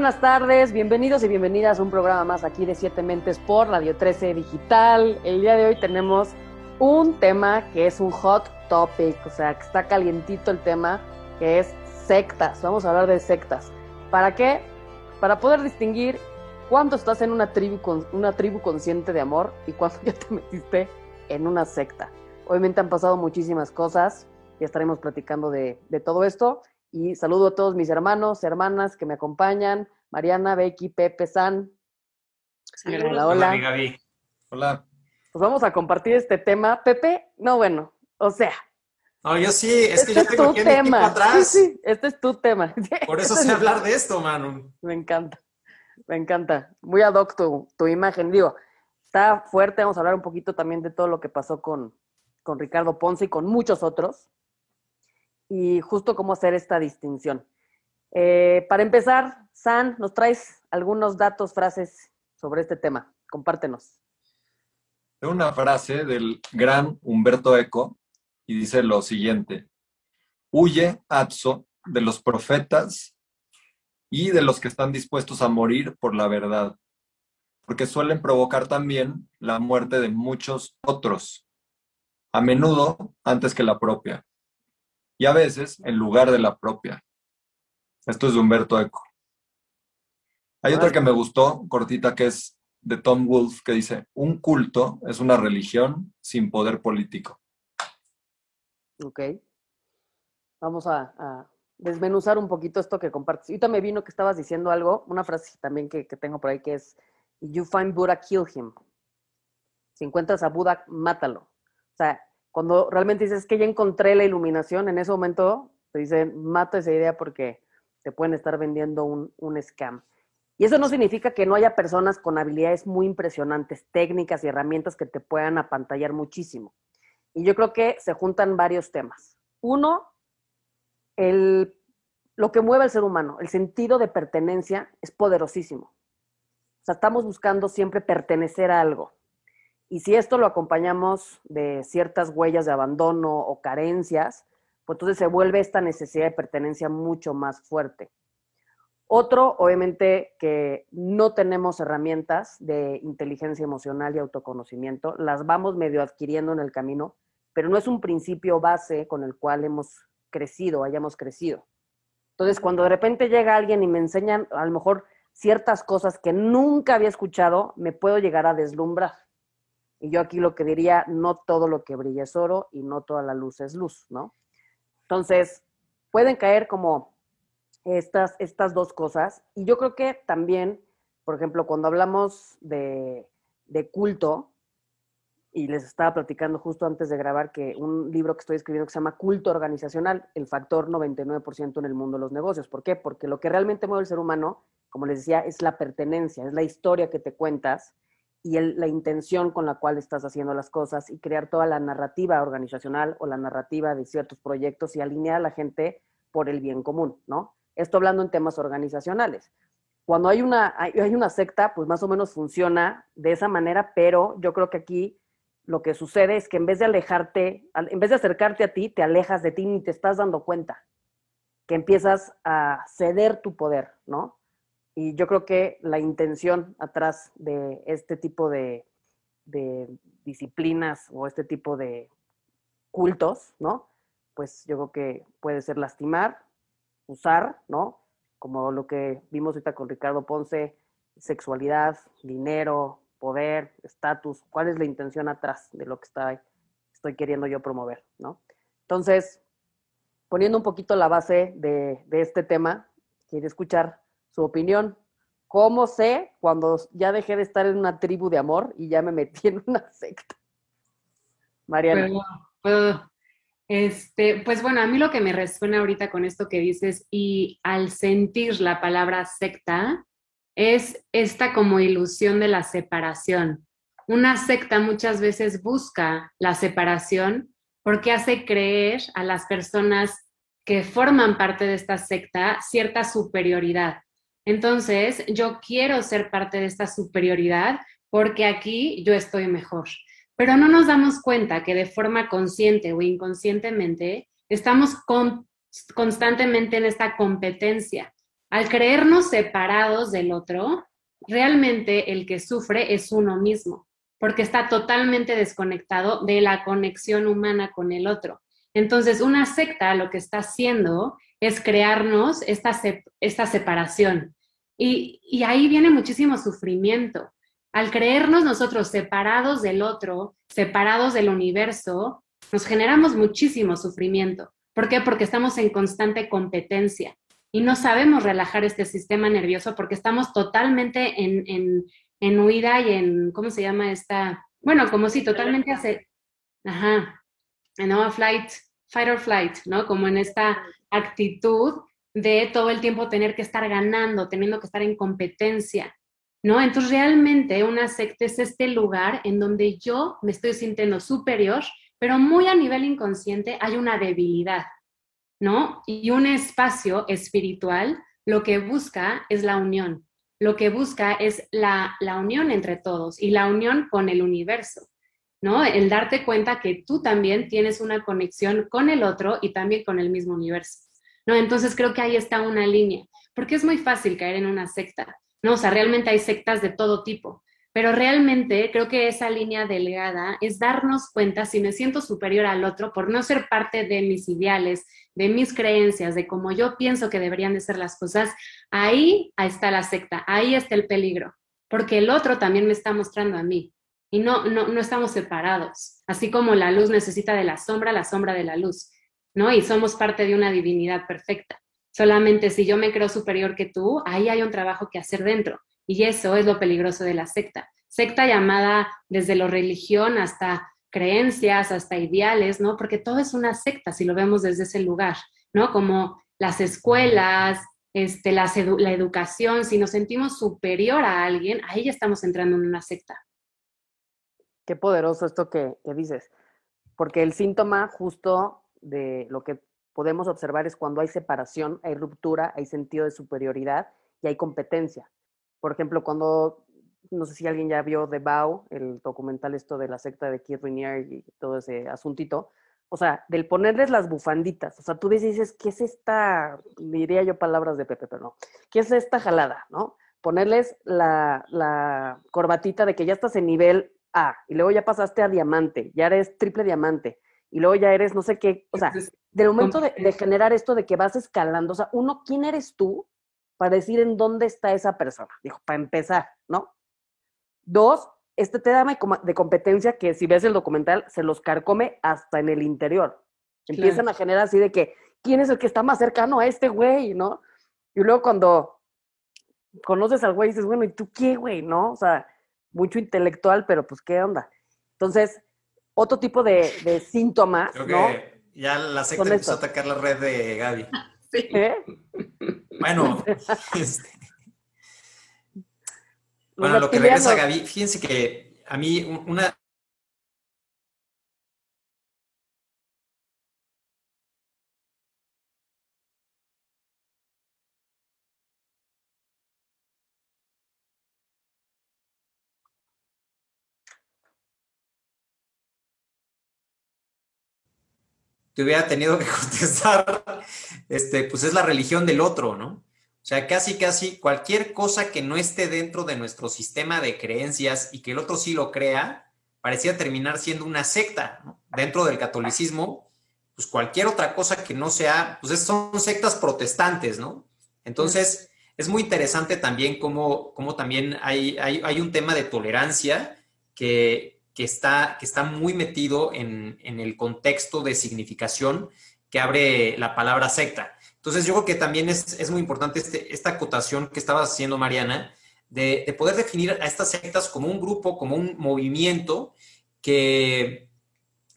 Buenas tardes, bienvenidos y bienvenidas a un programa más aquí de Siete Mentes por Radio 13 Digital. El día de hoy tenemos un tema que es un hot topic, o sea, que está calientito el tema, que es sectas. Vamos a hablar de sectas. ¿Para qué? Para poder distinguir cuándo estás en una tribu, con, una tribu consciente de amor y cuándo ya te metiste en una secta. Obviamente han pasado muchísimas cosas y estaremos platicando de, de todo esto. Y saludo a todos mis hermanos, hermanas que me acompañan, Mariana, Becky, Pepe, San. Hola, hola. Gaby. Hola. Pues vamos a compartir este tema. Pepe, no, bueno, o sea. No, yo sí, es que yo este tengo aquí tema. atrás. Sí, sí, este es tu tema. Por eso sé hablar de esto, Manu. Me encanta, me encanta. Muy ad hoc tu, tu, imagen. Digo, está fuerte, vamos a hablar un poquito también de todo lo que pasó con, con Ricardo Ponce y con muchos otros y justo cómo hacer esta distinción. Eh, para empezar, San, ¿nos traes algunos datos, frases sobre este tema? Compártenos. Una frase del gran Humberto Eco y dice lo siguiente, huye, Atso, de los profetas y de los que están dispuestos a morir por la verdad, porque suelen provocar también la muerte de muchos otros, a menudo antes que la propia y a veces en lugar de la propia. Esto es de Humberto Eco. Hay otra que me gustó, cortita, que es de Tom Wolfe, que dice, un culto es una religión sin poder político. Ok. Vamos a, desmenuzar un poquito esto que compartes. Ahorita me vino que estabas diciendo algo, una frase también que, tengo por ahí que es, you find Buddha, kill him. Si encuentras a Buda, mátalo. O sea, cuando realmente dices que ya encontré la iluminación, en ese momento te dicen, mata esa idea porque te pueden estar vendiendo un, un scam. Y eso no significa que no haya personas con habilidades muy impresionantes, técnicas y herramientas que te puedan apantallar muchísimo. Y yo creo que se juntan varios temas. Uno, el, lo que mueve al ser humano, el sentido de pertenencia es poderosísimo. O sea, estamos buscando siempre pertenecer a algo. Y si esto lo acompañamos de ciertas huellas de abandono o carencias, pues entonces se vuelve esta necesidad de pertenencia mucho más fuerte. Otro, obviamente, que no tenemos herramientas de inteligencia emocional y autoconocimiento, las vamos medio adquiriendo en el camino, pero no es un principio base con el cual hemos crecido, hayamos crecido. Entonces, cuando de repente llega alguien y me enseñan a lo mejor ciertas cosas que nunca había escuchado, me puedo llegar a deslumbrar. Y yo aquí lo que diría, no todo lo que brilla es oro y no toda la luz es luz, ¿no? Entonces, pueden caer como estas, estas dos cosas. Y yo creo que también, por ejemplo, cuando hablamos de, de culto, y les estaba platicando justo antes de grabar que un libro que estoy escribiendo que se llama Culto Organizacional, el factor 99% en el mundo de los negocios. ¿Por qué? Porque lo que realmente mueve al ser humano, como les decía, es la pertenencia, es la historia que te cuentas y la intención con la cual estás haciendo las cosas y crear toda la narrativa organizacional o la narrativa de ciertos proyectos y alinear a la gente por el bien común, ¿no? Esto hablando en temas organizacionales. Cuando hay una, hay, una secta, pues más o menos funciona de esa manera, pero yo creo que aquí lo que sucede es que en vez de alejarte, en vez de acercarte a ti, te alejas de ti ni te estás dando cuenta, que empiezas a ceder tu poder, ¿no? Y yo creo que la intención atrás de este tipo de, disciplinas o este tipo de cultos, ¿no? Pues yo creo que puede ser lastimar, usar, ¿no? Como lo que vimos ahorita con Ricardo Ponce, sexualidad, dinero, poder, estatus, cuál es la intención atrás de lo que estoy queriendo yo promover, ¿no? Entonces, poniendo un poquito la base de, de este tema, quiero escuchar opinión. ¿Cómo sé cuando ya dejé de estar en una tribu de amor y ya me metí en una secta? Mariana. Este, pues bueno, a mí lo que me resuena ahorita con esto que dices y al sentir la palabra secta es esta como ilusión de la separación. Una secta muchas veces busca la separación porque hace creer a las personas que forman parte de esta secta cierta superioridad. Entonces, yo quiero ser parte de esta superioridad porque aquí yo estoy mejor. Pero no nos damos cuenta que de forma consciente o inconscientemente estamos constantemente en esta competencia. Al creernos separados del otro, realmente el que sufre es uno mismo, porque está totalmente desconectado de la conexión humana con el otro. Entonces, una secta lo que está haciendo es crearnos esta, esta separación. Y, y ahí viene muchísimo sufrimiento. Al creernos nosotros separados del otro, separados del universo, nos generamos muchísimo sufrimiento. ¿Por qué? Porque estamos en constante competencia y no sabemos relajar este sistema nervioso porque estamos totalmente en, en, huida y en, ¿cómo se llama esta? Bueno, como si totalmente hace, ajá, no, flight, fight or flight, ¿no? Como en esta actitud de todo el tiempo tener que estar ganando, teniendo que estar en competencia, ¿no? Entonces realmente una secta es este lugar en donde yo me estoy sintiendo superior, pero muy a nivel inconsciente hay una debilidad, ¿no? Y un espacio espiritual lo que busca es la unión, lo que busca es la, la unión entre todos y la unión con el universo, ¿no? El darte cuenta que tú también tienes una conexión con el otro y también con el mismo universo, ¿no? Entonces creo que ahí está una línea, porque es muy fácil caer en una secta, ¿no? O sea, realmente hay sectas de todo tipo, pero realmente creo que esa línea delgada es darnos cuenta si me siento superior al otro por no ser parte de mis ideales, de mis creencias, de cómo yo pienso que deberían de ser las cosas, ahí, está la secta, ahí está el peligro, porque el otro también me está mostrando a mí y no, no, no estamos separados, así como la luz necesita de la sombra, la sombra de la luz, ¿no? Y somos parte de una divinidad perfecta. Solamente si yo me creo superior que tú, ahí hay un trabajo que hacer dentro. Y eso es lo peligroso de la secta. Secta llamada desde la religión hasta creencias, hasta ideales, ¿no? Porque todo es una secta si lo vemos desde ese lugar, ¿no? Como las escuelas, este, la, la educación, si nos sentimos superior a alguien, ahí ya estamos entrando en una secta. Qué poderoso esto que, que dices, porque el síntoma justo de lo que podemos observar es cuando hay separación, hay ruptura, hay sentido de superioridad y hay competencia. Por ejemplo, cuando, no sé si alguien ya vio The Bow, el documental esto de la secta de Keith Rainier y todo ese asuntito, o sea, del ponerles las bufanditas, o sea, tú dices, ¿qué es esta, diría yo palabras de Pepe, pero no, ¿qué es esta jalada, no? Ponerles la, la corbatita de que ya estás en nivel A y luego ya pasaste a diamante, ya eres triple diamante y luego ya eres no sé qué, o sea, del momento de, de, generar esto de que vas escalando, o sea, uno, ¿quién eres tú para decir en dónde está esa persona. Dijo, para empezar, ¿no? Dos, este tema de competencia que si ves el documental se los carcome hasta en el interior. Empiezan a generar así de que, ¿quién es el que está más cercano a este güey, no? Y luego cuando conoces al güey dices, bueno, ¿y tú qué, güey, no? O sea, mucho intelectual, pero pues, ¿qué onda? Entonces, otro tipo de, síntoma, Creo que ya la secta empezó a atacar la red de Gaby. ¿Eh? Bueno, este, bueno, lo que regresa Gaby, fíjense que a mí una... te hubiera tenido que contestar, este, pues es la religión del otro, ¿no? O sea, casi, casi cualquier cosa que no esté dentro de nuestro sistema de creencias y que el otro sí lo crea, parecía terminar siendo una secta. ¿no? Dentro del catolicismo, pues cualquier otra cosa que no sea, pues son sectas protestantes, ¿no? Entonces, es muy interesante también cómo, cómo también hay, hay, hay, un tema de tolerancia que, que, está, que está muy metido en, en el contexto de significación que abre la palabra secta. Entonces, yo creo que también es, muy importante este, esta acotación que estaba haciendo Mariana, de, poder definir a estas sectas como un grupo, como un movimiento que,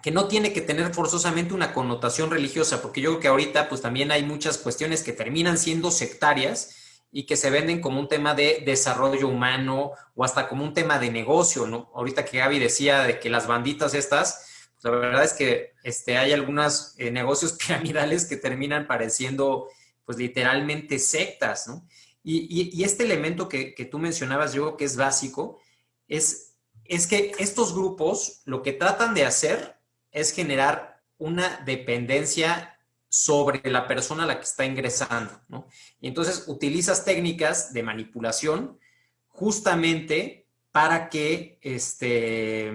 que no tiene que tener forzosamente una connotación religiosa, porque yo creo que ahorita pues también hay muchas cuestiones que terminan siendo sectarias y que se venden como un tema de desarrollo humano o hasta como un tema de negocio, ¿no? Ahorita que Gaby decía de que las banditas estas, la verdad es que este, hay algunos eh, negocios piramidales que terminan pareciendo, pues literalmente sectas, ¿no? Y, este elemento que, tú mencionabas, yo que es básico, es, es que estos grupos lo que tratan de hacer es generar una dependencia sobre la persona a la que está ingresando, ¿no? Y entonces utilizas técnicas de manipulación justamente para que, este,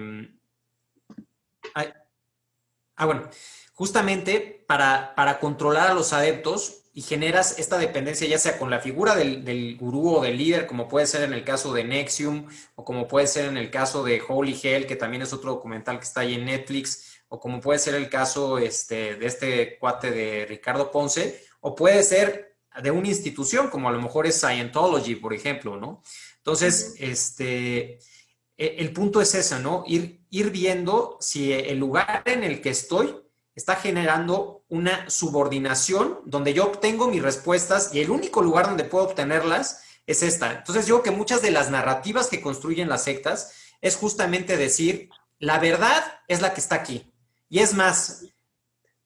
ah, bueno, justamente para, para controlar a los adeptos y generas esta dependencia ya sea con la figura del, del, gurú o del líder, como puede ser en el caso de Nexium, o como puede ser en el caso de Holy Hell, que también es otro documental que está ahí en Netflix, o como puede ser el caso este, de este cuate de Ricardo Ponce, o puede ser de una institución, como a lo mejor es Scientology, por ejemplo, ¿no? Entonces, este, e, el punto es ese, ¿no? Ir, ir viendo si el lugar en el que estoy está generando una subordinación donde yo obtengo mis respuestas y el único lugar donde puedo obtenerlas es esta. Entonces, yo creo que muchas de las narrativas que construyen las sectas es justamente decir, la verdad es la que está aquí. Y es más,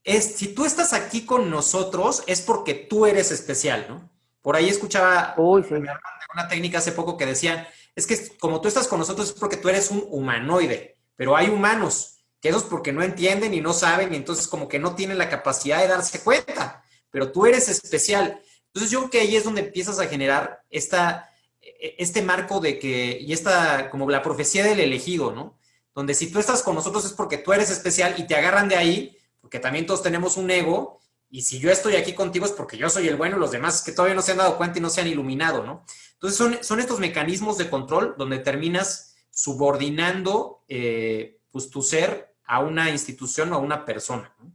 es, si tú estás aquí con nosotros es porque tú eres especial, ¿no? Por ahí escuchaba una técnica hace poco que decían, es que como tú estás con nosotros es porque tú eres un humanoide, pero hay humanos, que esos porque no entienden y no saben y entonces como que no tienen la capacidad de darse cuenta, pero tú eres especial. Entonces yo creo que ahí es donde empiezas a generar esta, e, este marco de que, y esta, como la profecía del elegido, ¿no? Donde si tú estás con nosotros es porque tú eres especial y te agarran de ahí, porque también todos tenemos un ego, y si yo estoy aquí contigo es porque yo soy el bueno, los demás que todavía no se han dado cuenta y no se han iluminado, ¿no? Entonces son, son estos mecanismos de control donde terminas subordinando eh, pues, tu ser a una institución o a una persona. ¿no?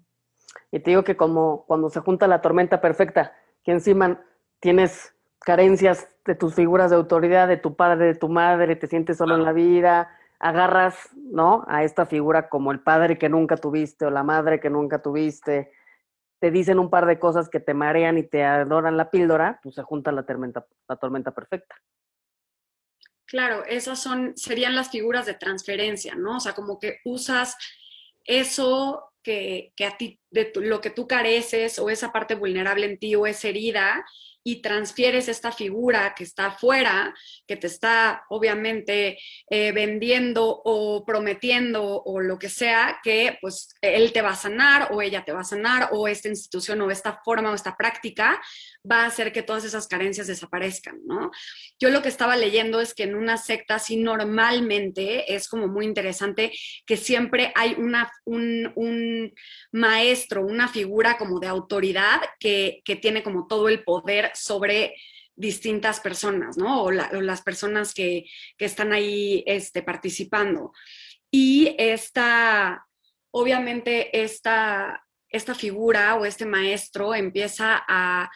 Y te digo que como cuando se junta la tormenta perfecta, que encima tienes carencias de tus figuras de autoridad, de tu padre, de tu madre, te sientes solo en la vida, agarras, ¿no? A esta figura como el padre que nunca tuviste o la madre que nunca tuviste, te dicen un par de cosas que te marean y te adoran la píldora, pues se junta la tormenta, la tormenta perfecta. Claro, esas son, serían las figuras de transferencia, ¿no? O sea, como que usas eso que, que a ti, de lo que tú careces o esa parte vulnerable en ti o esa herida, y transfieres esta figura que está afuera, que te está obviamente eh, vendiendo o prometiendo o lo que sea, que pues él te va a sanar o ella te va a sanar o esta institución o esta forma o esta práctica va a hacer que todas esas carencias desaparezcan, ¿no? Yo lo que estaba leyendo es que en una secta así normalmente es como muy interesante que siempre hay una, un, maestro, una figura como de autoridad que, que tiene como todo el poder sobre distintas personas, ¿no? O, las personas que, están ahí este, participando. Y esta, obviamente, esta, esta figura o este maestro empieza a,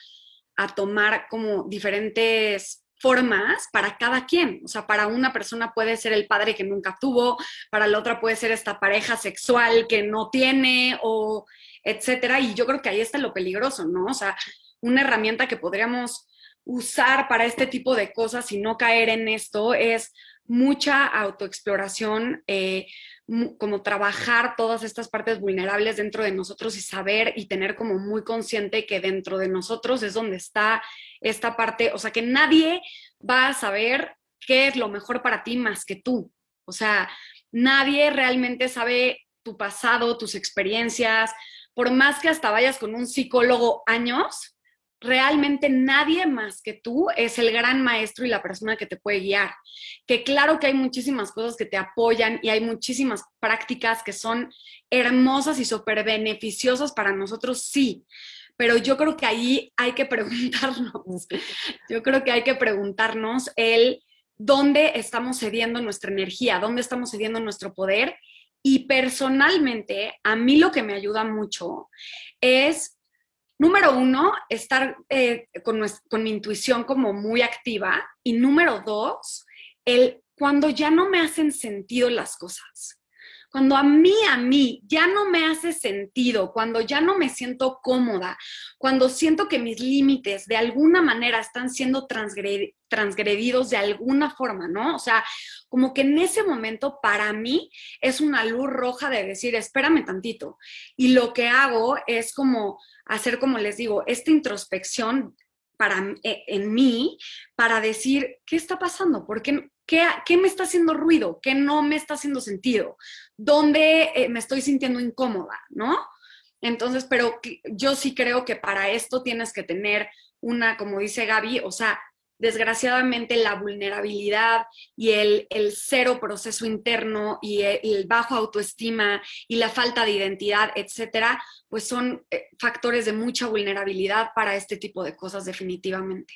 a tomar como diferentes formas para cada quien. O sea, para una persona puede ser el padre que nunca tuvo, para la otra puede ser esta pareja sexual que no tiene o etcétera. Y yo creo que ahí está lo peligroso, ¿no? O sea, una herramienta que podríamos usar para este tipo de cosas y no caer en esto es mucha autoexploración, eh, como trabajar todas estas partes vulnerables dentro de nosotros y saber y tener como muy consciente que dentro de nosotros es donde está esta parte, o sea, que nadie va a saber qué es lo mejor para ti más que tú. O sea, nadie realmente sabe tu pasado, tus experiencias, por más que hasta vayas con un psicólogo años, realmente nadie más que tú es el gran maestro y la persona que te puede guiar. Que claro que hay muchísimas cosas que te apoyan y hay muchísimas prácticas que son hermosas y súper beneficiosas para nosotros, sí. Pero yo creo que ahí hay que preguntarnos, yo creo que hay que preguntarnos el dónde estamos cediendo nuestra energía, dónde estamos cediendo nuestro poder. Y personalmente, a mí lo que me ayuda mucho es Número uno, estar eh, con, mi intuición como muy activa. Y número dos, el cuando ya no me hacen sentido las cosas. Cuando a mí, a mí, ya no me hace sentido, cuando ya no me siento cómoda, cuando siento que mis límites de alguna manera están siendo transgredidos de alguna forma, ¿no? O sea, como que en ese momento para mí es una luz roja de decir, espérame tantito. Y lo que hago es como hacer, como les digo, esta introspección para, eh, en mí para decir, ¿qué está pasando? ¿Por qué, qué, me está haciendo ruido? ¿Qué no me está haciendo sentido? ¿Dónde eh, me estoy sintiendo incómoda? ¿No? Entonces, pero yo sí creo que para esto tienes que tener una, como dice Gaby, o sea, desgraciadamente la vulnerabilidad y el, cero proceso interno y el, bajo autoestima y la falta de identidad, etcétera, pues son eh, factores de mucha vulnerabilidad para este tipo de cosas definitivamente.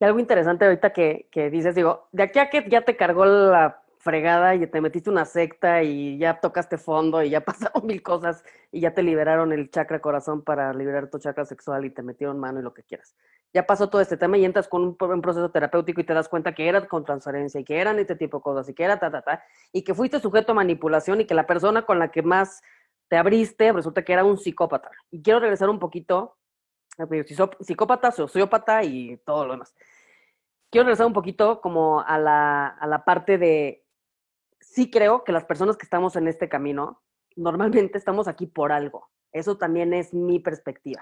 Y algo interesante ahorita que, que dices, digo, de aquí a que ya te cargó la fregada y te metiste una secta y ya tocaste fondo y ya pasaron mil cosas y ya te liberaron el chakra corazón para liberar tu chakra sexual y te metieron mano y lo que quieras. Ya pasó todo este tema y entras con un, proceso terapéutico y te das cuenta que era con transferencia y que eran este tipo de cosas y que era ta, ta, ta, y que fuiste sujeto a manipulación y que la persona con la que más te abriste resulta que era un psicópata. Y quiero regresar un poquito, psicópata, sociópata y todo lo demás. Quiero regresar un poquito como a la, a la parte de sí creo que las personas que estamos en este camino, normalmente estamos aquí por algo. Eso también es mi perspectiva.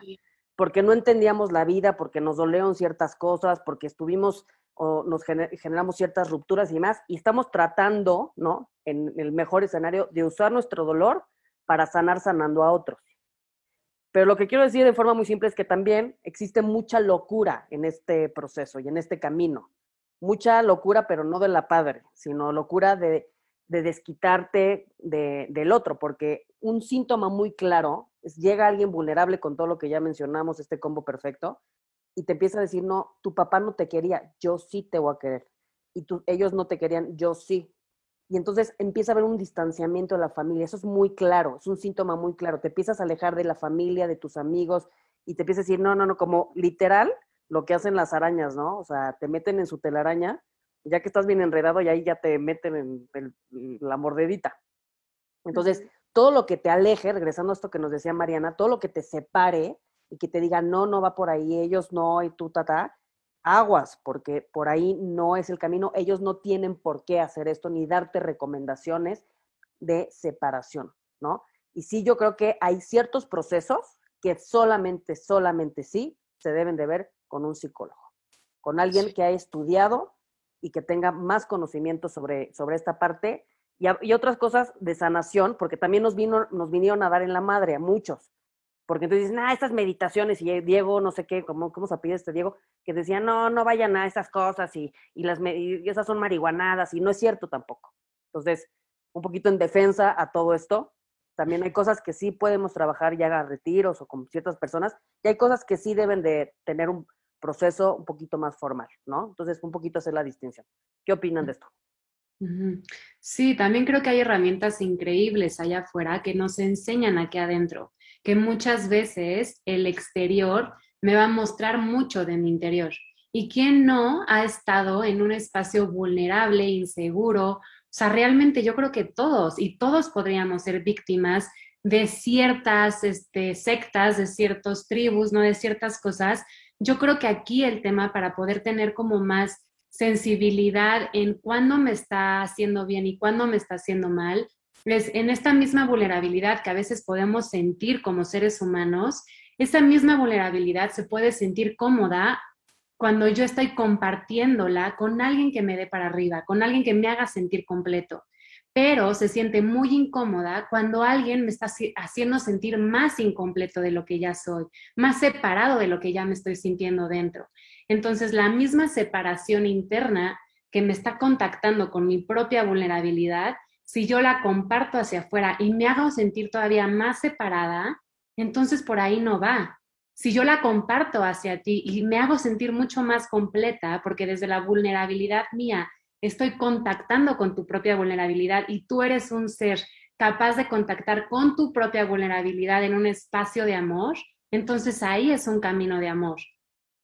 Porque no entendíamos la vida, porque nos dolieron ciertas cosas, porque estuvimos o nos generamos ciertas rupturas y más, y estamos tratando, ¿no? En el mejor escenario, de usar nuestro dolor para sanar sanando a otros. Pero lo que quiero decir de forma muy simple es que también existe mucha locura en este proceso y en este camino. Mucha locura, pero no de la padre, sino locura de de desquitarte del otro, porque un síntoma muy claro es llega alguien vulnerable con todo lo que ya mencionamos, este combo perfecto, y te empieza a decir, no, tu papá no te quería, yo sí te voy a querer. Y tú, ellos no te querían, yo sí. Y entonces empieza a haber un distanciamiento de la familia. Eso es muy claro, es un síntoma muy claro. Te empiezas a alejar de la familia, de tus amigos, y te empieza a decir, no, no, no, como literal lo que hacen las arañas, ¿no? O sea, te meten en su telaraña ya que estás bien enredado y ahí ya te meten en la mordedita. Entonces, todo lo que te aleje, regresando a esto que nos decía Mariana, todo lo que te separe y que te diga, no, no va por ahí, ellos no, y tú, tata, aguas, porque por ahí no es el camino, ellos no tienen por qué hacer esto ni darte recomendaciones de separación, ¿no? Y sí, yo creo que hay ciertos procesos que solamente, solamente sí se deben de ver con un psicólogo, con alguien que ha estudiado y que tenga más conocimiento sobre, sobre esta parte y, otras cosas de sanación, porque también nos, vino, nos vinieron a dar en la madre a muchos. Porque entonces dicen, ah, estas meditaciones, y Diego, no sé qué, ¿cómo, cómo se pide este Diego? Que decían, no, no vayan a esas cosas y, y las, y esas son marihuanadas, y no es cierto tampoco. Entonces, un poquito en defensa a todo esto, también hay cosas que sí podemos trabajar ya a retiros o con ciertas personas, y hay cosas que sí deben de tener un, proceso un poquito más formal, ¿no? Entonces, un poquito hacer la distinción. ¿Qué opinan de esto? Sí, también creo que hay herramientas increíbles allá afuera que nos enseñan aquí adentro, que muchas veces el exterior me va a mostrar mucho de mi interior. ¿Y quién no ha estado en un espacio vulnerable, inseguro? O sea, realmente yo creo que todos y todos podríamos ser víctimas de ciertas este, sectas, de ciertos tribus, ¿no? De ciertas cosas yo creo que aquí el tema para poder tener como más sensibilidad en cuándo me está haciendo bien y cuándo me está haciendo mal, es en esta misma vulnerabilidad que a veces podemos sentir como seres humanos, esa misma vulnerabilidad se puede sentir cómoda cuando yo estoy compartiéndola con alguien que me dé para arriba, con alguien que me haga sentir completo pero se siente muy incómoda cuando alguien me está haciendo sentir más incompleto de lo que ya soy, más separado de lo que ya me estoy sintiendo dentro. Entonces, la misma separación interna que me está contactando con mi propia vulnerabilidad, si yo la comparto hacia afuera y me hago sentir todavía más separada, entonces por ahí no va. Si yo la comparto hacia ti y me hago sentir mucho más completa, porque desde la vulnerabilidad mía estoy contactando con tu propia vulnerabilidad y tú eres un ser capaz de contactar con tu propia vulnerabilidad en un espacio de amor, entonces ahí es un camino de amor.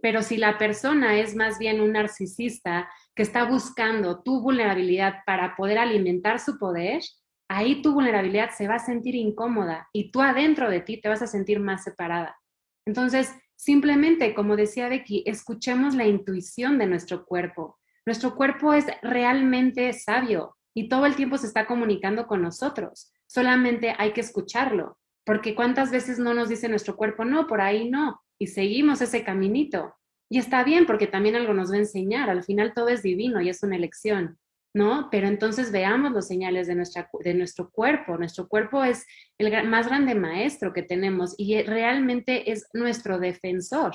Pero si la persona es más bien un narcisista que está buscando tu vulnerabilidad para poder alimentar su poder, ahí tu vulnerabilidad se va a sentir incómoda y tú adentro de ti te vas a sentir más separada. Entonces, simplemente, como decía Becky, escuchemos la intuición de nuestro cuerpo. Nuestro cuerpo es realmente sabio y todo el tiempo se está comunicando con nosotros. Solamente hay que escucharlo, porque cuántas veces no nos dice nuestro cuerpo, no, por ahí no, y seguimos ese caminito. Y está bien, porque también algo nos va a enseñar. Al final todo es divino y es una elección. ¿no? Pero entonces veamos los señales de, nuestra, de nuestro cuerpo. Nuestro cuerpo es el más grande maestro que tenemos y realmente es nuestro defensor.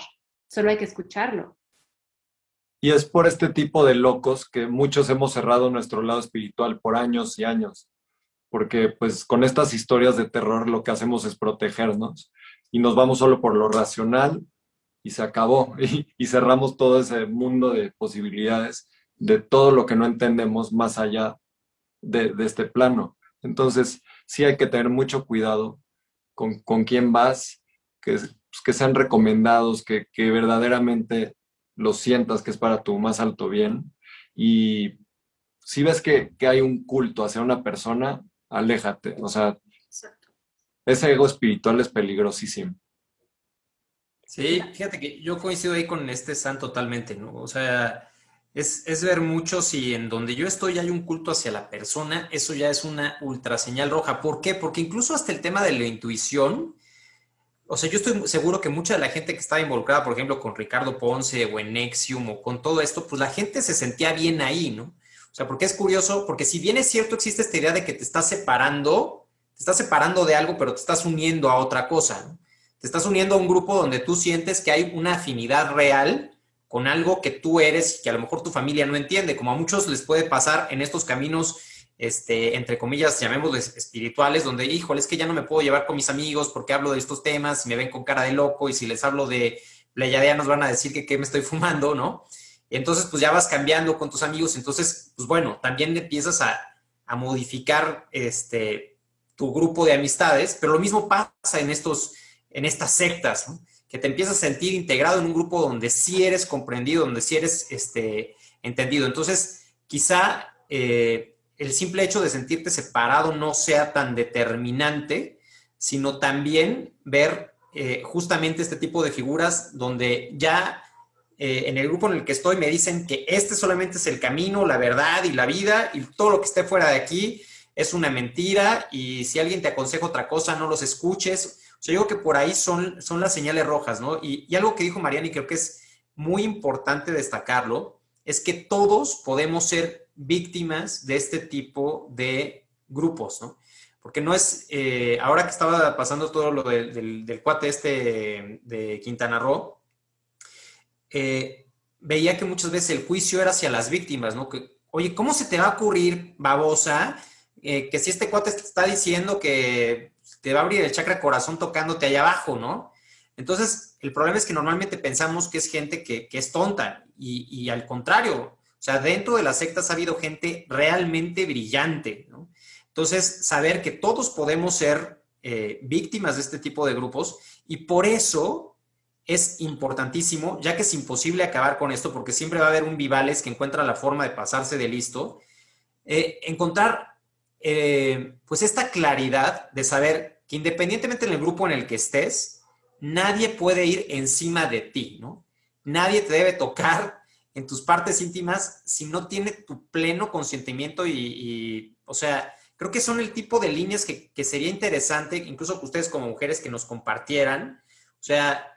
Solo hay que escucharlo. Y es por este tipo de locos que muchos hemos cerrado nuestro lado espiritual por años y años, porque pues con estas historias de terror lo que hacemos es protegernos y nos vamos solo por lo racional y se acabó y, cerramos todo ese mundo de posibilidades de todo lo que no entendemos más allá de, este plano. Entonces, sí hay que tener mucho cuidado con, con quién vas, que, pues, que sean recomendados, que, que verdaderamente lo sientas que es para tu más alto bien. Y si ves que, hay un culto hacia una persona, aléjate. O sea, ese ego espiritual es peligrosísimo. Sí, fíjate que yo coincido ahí con este San totalmente, ¿no? O sea, es, es, ver mucho si en donde yo estoy hay un culto hacia la persona, eso ya es una ultra señal roja. ¿Por qué? Porque incluso hasta el tema de la intuición, o sea, yo estoy seguro que mucha de la gente que estaba involucrada, por ejemplo, con Ricardo Ponce o en Nexium o con todo esto, pues la gente se sentía bien ahí, ¿no? O sea, porque es curioso, porque si bien es cierto, existe esta idea de que te estás separando, te estás separando de algo, pero te estás uniendo a otra cosa, ¿no? Te estás uniendo a un grupo donde tú sientes que hay una afinidad real con algo que tú eres y que a lo mejor tu familia no entiende, como a muchos les puede pasar en estos caminos este, entre comillas, llamémosles espirituales, donde, híjole, es que ya no me puedo llevar con mis amigos porque hablo de estos temas, y me ven con cara de loco y si les hablo de nos van a decir que qué me estoy fumando, ¿no? entonces, pues ya vas cambiando con tus amigos, entonces, pues bueno, también empiezas a, a modificar este, tu grupo de amistades, pero lo mismo pasa en, estos, en estas sectas, que te empiezas a sentir integrado en un grupo donde sí eres comprendido, donde sí eres este, entendido. Entonces, quizá... Eh, el simple hecho de sentirte separado no sea tan determinante, sino también ver eh, justamente este tipo de figuras donde ya eh, en el grupo en el que estoy me dicen que este solamente es el camino, la verdad y la vida y todo lo que esté fuera de aquí es una mentira y si alguien te aconseja otra cosa, no los escuches. O sea, yo creo que por ahí son, son las señales rojas, ¿no? Y, y algo que dijo Mariana y creo que es muy importante destacarlo, es que todos podemos ser víctimas de este tipo de grupos, ¿no? Porque no es, eh, ahora que estaba pasando todo lo del, cuate este de Quintana Roo, eh, veía que muchas veces el juicio era hacia las víctimas, ¿no? Que, oye, ¿cómo se te va a ocurrir, babosa, eh, que si este cuate te está diciendo que te va a abrir el chakra corazón tocándote allá abajo, ¿no? Entonces, el problema es que normalmente pensamos que es gente que, es tonta y, y, al contrario, sea, dentro de las sectas ha habido gente realmente brillante, ¿no? Entonces, saber que todos podemos ser eh, víctimas de este tipo de grupos y por eso es importantísimo, ya que es imposible acabar con esto, porque siempre va a haber un Vivales que encuentra la forma de pasarse de listo, eh, encontrar eh, pues esta claridad de saber que independientemente del grupo en el que estés, nadie puede ir encima de ti, ¿no? Nadie te debe tocar en tus partes íntimas si no tiene tu pleno consentimiento y, o sea, creo que son el tipo de líneas que, sería interesante, incluso que ustedes como mujeres que nos compartieran, o sea,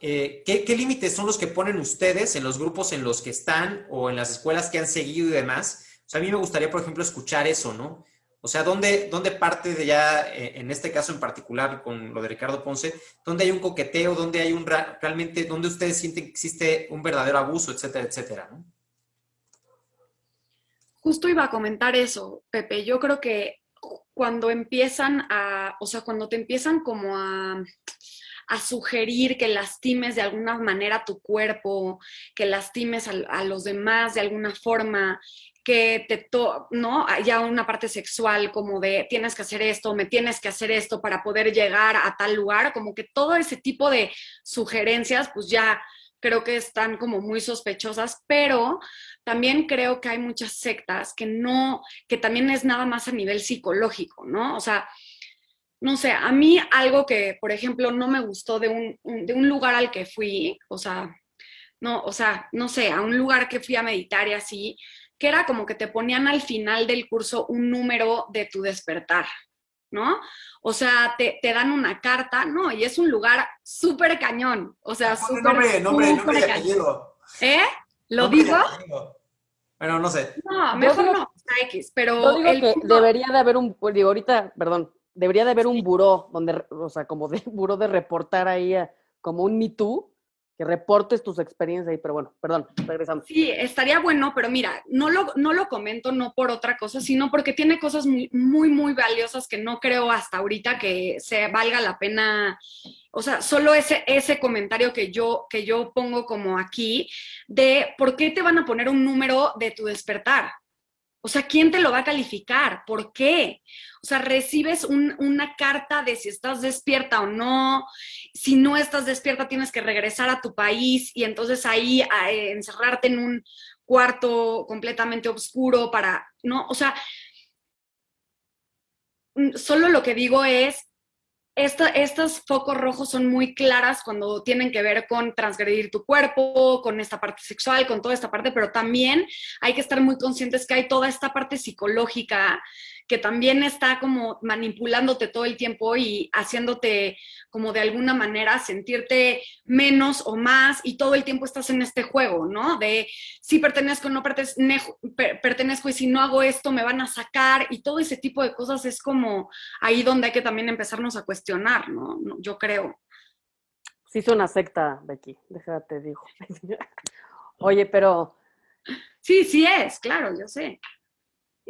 eh, ¿qué, ¿qué, límites son los que ponen ustedes en los grupos en los que están o en las escuelas que han seguido y demás? O sea, a mí me gustaría, por ejemplo, escuchar eso, ¿no? O sea, ¿dónde, dónde parte de ya, eh, en este caso en particular con lo de Ricardo Ponce, dónde hay un coqueteo, dónde hay un realmente, dónde ustedes sienten que existe un verdadero abuso, etcétera, etcétera? Justo iba a comentar eso, Pepe. Yo creo que cuando empiezan a, o sea, cuando te empiezan como a, a sugerir que lastimes de alguna manera tu cuerpo, que lastimes a, los demás de alguna forma, que te, to ¿no? Ya una parte sexual como de tienes que hacer esto, me tienes que hacer esto para poder llegar a tal lugar, como que todo ese tipo de sugerencias, pues ya creo que están como muy sospechosas, pero también creo que hay muchas sectas que no, que también es nada más a nivel psicológico, ¿no? O sea, no sé, a mí algo que, por ejemplo, no me gustó de un, de un lugar al que fui, o sea, no, o sea, no sé, a un lugar que fui a meditar y así, que era como que te ponían al final del curso un número de tu despertar, ¿no? O sea, te, dan una carta, ¿no? Y es un lugar súper cañón, o sea, súper, nombre, nombre, nombre y apellido. ¿Eh? ¿Lo digo? Bueno, no sé. No, mejor digo- no, está X, pero Yo digo el que punto- debería de haber un, digo, ahorita, perdón, debería de haber un buró, donde, o sea, como de buró de reportar ahí, eh, como un Me Too, que reportes tus experiencias ahí, pero bueno, perdón, regresando. Sí, estaría bueno, pero mira, no lo, no lo comento no por otra cosa, sino porque tiene cosas muy, muy, muy valiosas que no creo hasta ahorita que se valga la pena. O sea, solo ese, ese comentario que yo, que yo pongo como aquí de por qué te van a poner un número de tu despertar. O sea, ¿quién te lo va a calificar? ¿Por qué? O sea, recibes un- una carta de si estás despierta o no. Si no estás despierta, tienes que regresar a tu país y entonces ahí eh, encerrarte en un cuarto completamente oscuro para, ¿no? O sea, mm, solo lo que digo es, esta, estos focos rojos son muy claras cuando tienen que ver con transgredir tu cuerpo, con esta parte sexual, con toda esta parte, pero también hay que estar muy conscientes que hay toda esta parte psicológica que también está como manipulándote todo el tiempo y haciéndote como de alguna manera sentirte menos o más y todo el tiempo estás en este juego, ¿no? De si pertenezco o no pertenezco, per- pertenezco y si no hago esto me van a sacar y todo ese tipo de cosas es como ahí donde hay que también empezarnos a cuestionar, ¿no? No, Yo creo. Sí, es una secta, Becky, déjate, digo. Oye, pero Sí, sí es, claro, yo sé.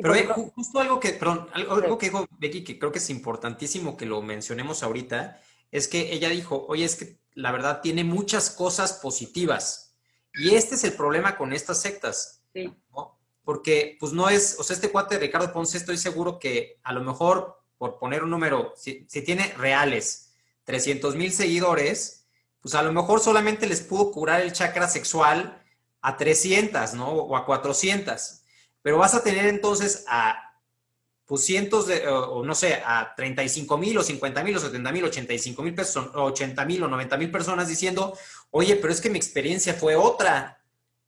Pero ejemplo, justo algo que, perdón, algo, que dijo Becky, que creo que es importantísimo que lo mencionemos ahorita, es que ella dijo, oye, es que la verdad tiene muchas cosas positivas. Y este es el problema con estas sectas, Sí. ¿no? Porque, pues no es, o sea, este cuate de Ricardo Ponce, estoy seguro que a lo mejor, por poner un número, si, si tiene reales 300 mil seguidores, pues a lo mejor solamente les pudo curar el chakra sexual a 300, ¿no? O a 400. Pero vas a tener entonces a, pues cientos de, o, o no sé, a 35 mil o 50 mil o 70 mil, 85 mil personas, 80 mil o 90 mil personas diciendo, oye, pero es que mi experiencia fue otra.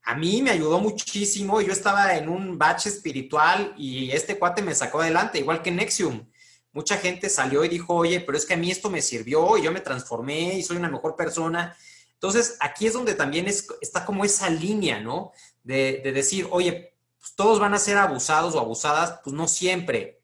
A mí me ayudó muchísimo, yo estaba en un bache espiritual y este cuate me sacó adelante, igual que Nexium. Mucha gente salió y dijo, oye, pero es que a mí esto me sirvió y yo me transformé y soy una mejor persona. Entonces, aquí es donde también es, está como esa línea, ¿no? De, de decir, oye, pues todos van a ser abusados o abusadas, pues no siempre.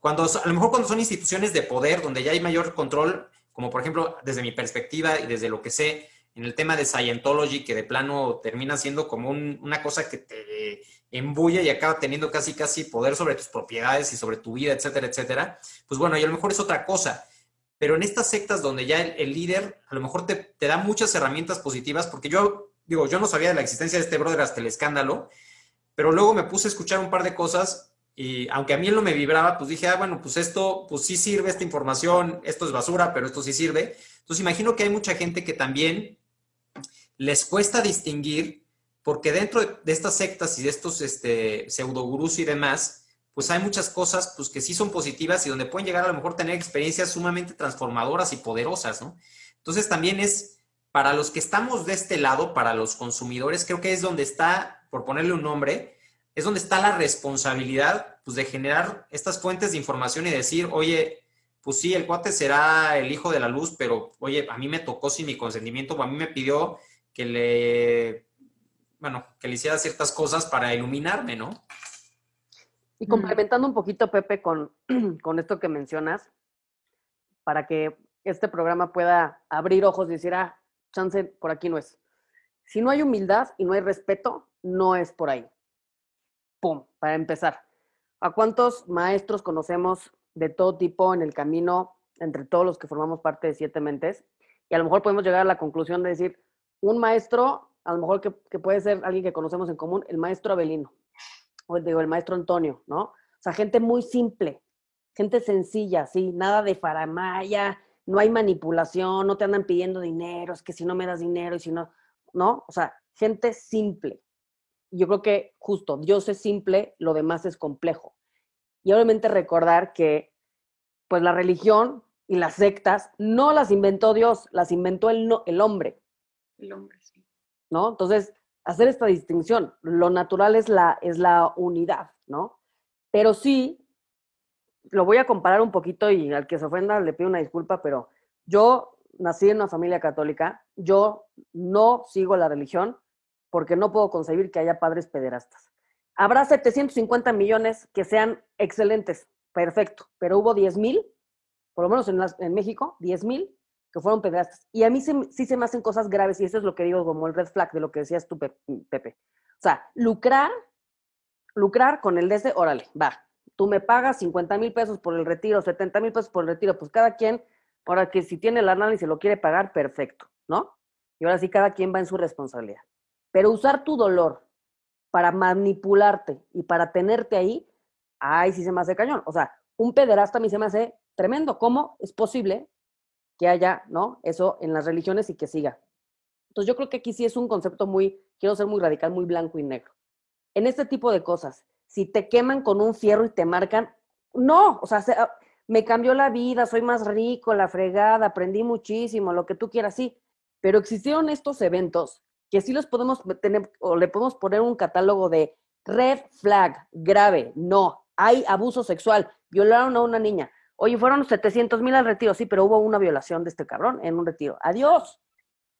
Cuando, a lo mejor cuando son instituciones de poder, donde ya hay mayor control, como por ejemplo, desde mi perspectiva y desde lo que sé, en el tema de Scientology, que de plano termina siendo como un- una cosa que te embulla y acaba teniendo casi, casi poder sobre tus propiedades y sobre tu vida, etcétera, etcétera, pues bueno, y a lo mejor es otra cosa. Pero en estas sectas donde ya el, líder a lo mejor te, te da muchas herramientas positivas, porque yo, digo, yo no sabía de la existencia de este brother hasta el escándalo, pero luego me puse a escuchar un par de cosas y aunque a mí no me vibraba, pues dije, ah, bueno, pues esto, pues sí sirve esta información, esto es basura, pero esto sí sirve. Entonces imagino que hay mucha gente que también les cuesta distinguir, porque dentro de, de estas sectas y de estos este, pseudogurús y demás, pues hay muchas cosas pues, que sí son positivas y donde pueden llegar a lo mejor tener experiencias sumamente transformadoras y poderosas, ¿no? Entonces también es, para los que estamos de este lado, para los consumidores, creo que es donde está, por ponerle un nombre, es donde está la responsabilidad pues, de generar estas fuentes de información y decir, oye, pues sí, el cuate será el hijo de la luz, pero oye, a mí me tocó sin mi consentimiento, o a mí me pidió que le, bueno, que le hiciera ciertas cosas para iluminarme, ¿no? Y Mm. complementando un poquito, Pepe, con, con esto que mencionas, para que este programa pueda abrir ojos y decir, ah, chance, por aquí no es. Si no hay humildad y no hay respeto, no es por ahí. Pum, para empezar. ¿A cuántos maestros conocemos de todo tipo en el camino entre todos los que formamos parte de Siete Mentes? Y a lo mejor podemos llegar a la conclusión de decir, un maestro, a lo mejor que, puede ser alguien que conocemos en común, el maestro Abelino o digo, el maestro Antonio, ¿no? O sea, gente muy simple, gente sencilla, sí, nada de faramaya, no hay manipulación, no te andan pidiendo dinero, es que si no me das dinero y si no, ¿no? O sea, gente simple. Yo creo que justo, Dios es simple, lo demás es complejo. Y obviamente recordar que, pues la religión y las sectas no las inventó Dios, las inventó el, no- el hombre. El hombre, sí. ¿no? Entonces, hacer esta distinción, lo natural es la, es la unidad, ¿no? Pero sí, lo voy a comparar un poquito y al que se ofenda le pido una disculpa, pero yo nací en una familia católica, yo no sigo la religión porque no puedo concebir que haya padres pederastas. Habrá 750 millones que sean excelentes, perfecto, pero hubo 10 mil, por lo menos en, México, 10 mil que fueron pederastas. Y a mí se- sí se me hacen cosas graves y eso es lo que digo como el red flag de lo que decías tú, Pe- Pepe. O sea, lucrar, lucrar con el ese, órale, va. Tú me pagas 50 mil pesos por el retiro, 70 mil pesos por el retiro, pues cada quien, ahora que si tiene y se lo quiere pagar, perfecto, ¿no? Y ahora sí, cada quien va en su responsabilidad. Pero usar tu dolor para manipularte y para tenerte ahí, ay, sí se me hace cañón. O sea, un pederasta a mí se me hace tremendo. ¿Cómo es posible que haya, ¿no? Eso en las religiones y que siga. Entonces yo creo que aquí sí es un concepto muy, quiero ser muy radical, muy blanco y negro. En este tipo de cosas, si te queman con un fierro y te marcan, no, o sea, se- ah, me cambió la vida, soy más rico, la fregada, aprendí muchísimo, lo que tú quieras, sí. Pero existieron estos eventos que sí los podemos tener, o le podemos poner un catálogo de red flag, grave, no, hay abuso sexual, violaron a una niña. Oye, fueron 700 mil al retiro, sí, pero hubo una violación de este cabrón en un retiro. Adiós.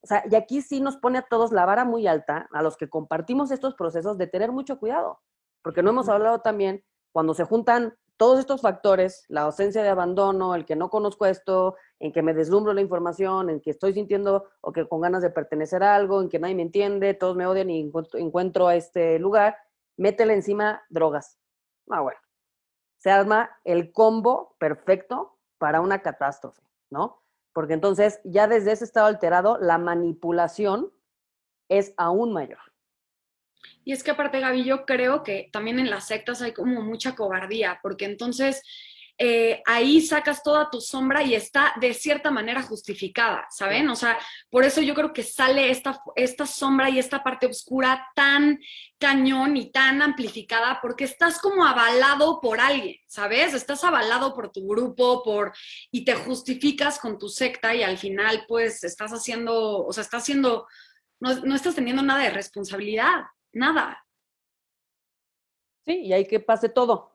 O sea, y aquí sí nos pone a todos la vara muy alta, a los que compartimos estos procesos, de tener mucho cuidado. Porque no hemos hablado también, cuando se juntan todos estos factores, la ausencia de abandono, el que no conozco esto, en que me deslumbro la información, en que estoy sintiendo o que con ganas de pertenecer a algo, en que nadie me entiende, todos me odian y encuentro, a este lugar, métele encima drogas. Ah, bueno. Se arma el combo perfecto para una catástrofe, ¿no? Porque entonces ya desde ese estado alterado, la manipulación es aún mayor. Y es que aparte, Gaby, yo creo que también en las sectas hay como mucha cobardía, porque entonces eh, ahí sacas toda tu sombra y está de cierta manera justificada, ¿saben? O sea, por eso yo creo que sale esta, esta sombra y esta parte oscura tan cañón y tan amplificada, porque estás como avalado por alguien, ¿sabes? Estás avalado por tu grupo, por y te justificas con tu secta y al final pues estás haciendo, o sea, estás haciendo, no, no estás teniendo nada de responsabilidad. Nada. Sí, y hay que pase todo.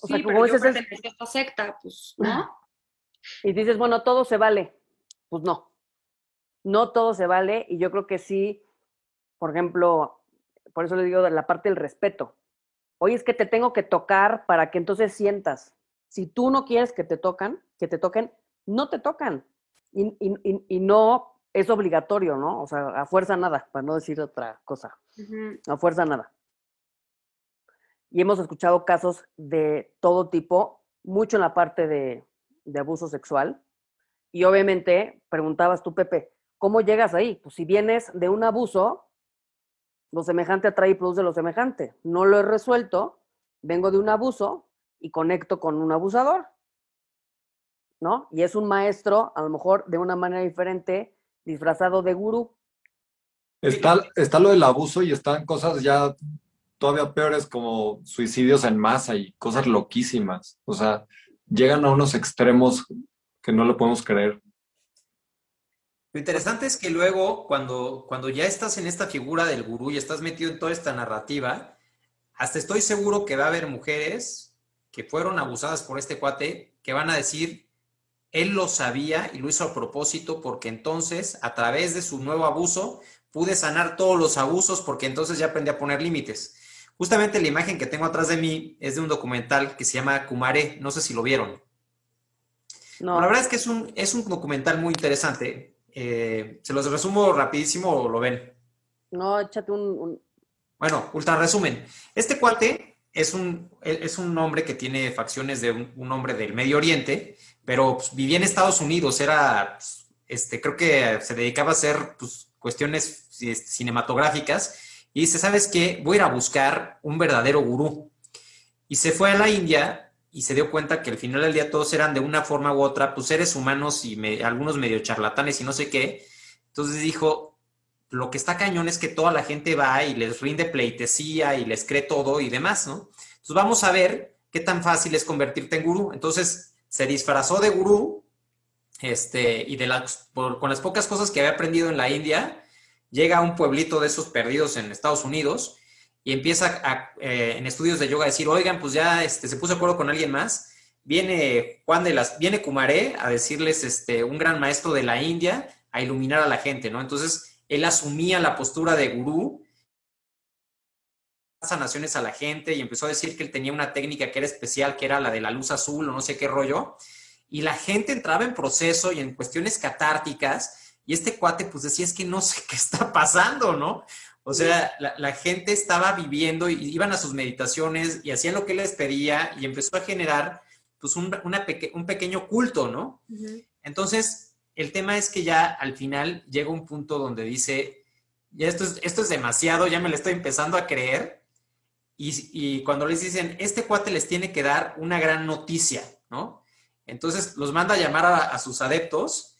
O sí, sea, pero como yo dices, es- pertenezco a esta secta, pues, ¿no? Y dices, bueno, todo se vale. Pues no. No todo se vale. Y yo creo que sí, por ejemplo, por eso le digo la parte del respeto. Oye, es que te tengo que tocar para que entonces sientas. Si tú no quieres que te tocan, que te toquen, no te tocan. Y, y- y- y no es obligatorio, ¿no? O sea, a fuerza nada, para no decir otra cosa. A fuerza nada. Y hemos escuchado casos de todo tipo, mucho en la parte de, de abuso sexual. Y obviamente, preguntabas tú, Pepe, ¿cómo llegas ahí? Pues si vienes de un abuso, lo semejante atrae y produce lo semejante. No lo he resuelto, vengo de un abuso y conecto con un abusador. ¿No? Y es un maestro, a lo mejor de una manera diferente, disfrazado de gurú. Está, está lo del abuso y están cosas ya todavía peores como suicidios en masa y cosas loquísimas. O sea, llegan a unos extremos que no lo podemos creer. Lo interesante es que luego, cuando, cuando ya estás en esta figura del gurú y estás metido en toda esta narrativa, hasta estoy seguro que va a haber mujeres que fueron abusadas por este cuate que van a decir, él lo sabía y lo hizo a propósito porque entonces, a través de su nuevo abuso, pude sanar todos los abusos porque entonces ya aprendí a poner límites. Justamente la imagen que tengo atrás de mí es de un documental que se llama Kumare, no sé si lo vieron. No, La verdad es que es un, es un documental muy interesante. Eh, se los resumo rapidísimo o lo ven. no, échate un, un- Bueno, ultra resumen. Este cuate es un, es un hombre que tiene facciones de un, un hombre del Medio Oriente, pero pues, vivía en Estados Unidos, era, pues, este, creo que se dedicaba a hacer pues, cuestiones este, cinematográficas y dice, ¿sabes qué? Voy a ir a buscar un verdadero gurú. Y se fue a la India y se dio cuenta que al final del día todos eran de una forma u otra, pues seres humanos y algunos medio charlatanes y no sé qué. Entonces dijo, lo que está cañón es que toda la gente va y les rinde pleitesía y les cree todo y demás, ¿no? Entonces vamos a ver qué tan fácil es convertirte en gurú. Entonces se disfrazó de gurú este, y de las, con las pocas cosas que había aprendido en la India, llega a un pueblito de esos perdidos en Estados Unidos y empieza eh, en estudios de yoga a decir, oigan, pues ya este, se puso de acuerdo con alguien más. Viene Juan de las, viene Kumaré a decirles, este, un gran maestro de la India, a iluminar a la gente, ¿no? Entonces, él asumía la postura de gurú sanaciones a la gente y empezó a decir que él tenía una técnica que era especial, que era la de la luz azul o no sé qué rollo. Y la gente entraba en proceso y en cuestiones catárticas. Y este cuate pues decía, es que no sé qué está pasando, ¿no? O sea, la, gente estaba viviendo y iban a sus meditaciones y hacían lo que él les pedía y empezó a generar pues un, una un pequeño culto, ¿no? Entonces, el tema es que ya al final llega un punto donde dice, ya esto es, esto es demasiado, ya me lo estoy empezando a creer. Y, cuando les dicen, este cuate les tiene que dar una gran noticia, ¿no? Entonces los manda a llamar a, sus adeptos